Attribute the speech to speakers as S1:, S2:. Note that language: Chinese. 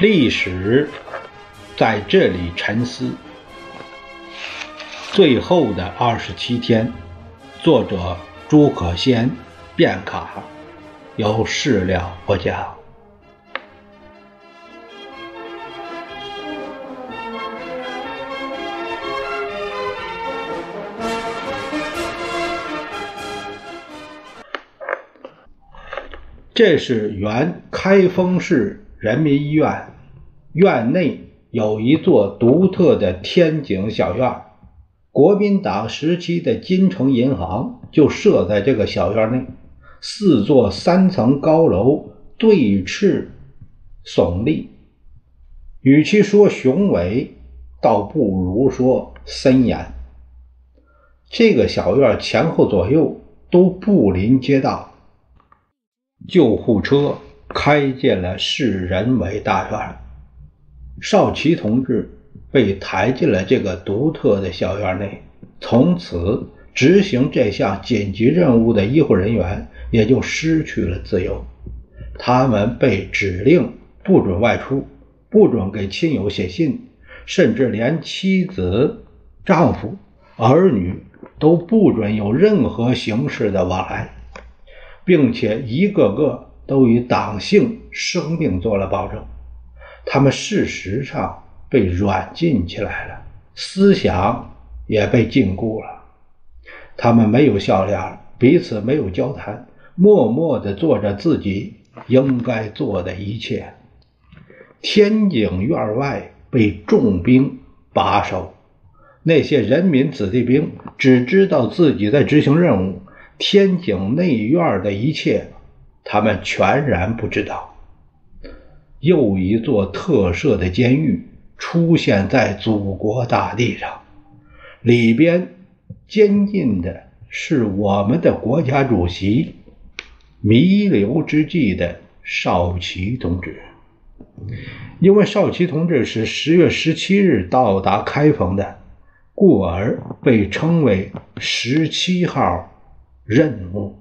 S1: 历史在这里沉思。最后的二十七天，作者朱可先，卞卡，有事了不讲。这是原开封市。人民医院院内有一座独特的天井小院，国民党时期的金城银行就设在这个小院内。四座三层高楼对峙耸立，与其说雄伟，倒不如说森严。这个小院前后左右都不临街道，救护车。开进了市人委大院，少奇同志被抬进了这个独特的小院内。从此，执行这项紧急任务的医护人员也就失去了自由。他们被指令不准外出，不准给亲友写信，甚至连妻子、丈夫、儿女都不准有任何形式的往来，并且一个个。都与党性生命做了保证，他们事实上被软禁起来了，思想也被禁锢了。他们没有笑脸，彼此没有交谈，默默地做着自己应该做的一切。天井院外被重兵把守，那些人民子弟兵只知道自己在执行任务，天井内院的一切。他们全然不知道，又一座特设的监狱出现在祖国大地上，里边监禁的是我们的国家主席弥留之际的少奇同志。因为少奇同志是十月十七日到达开封的，故而被称为“十七号任务”。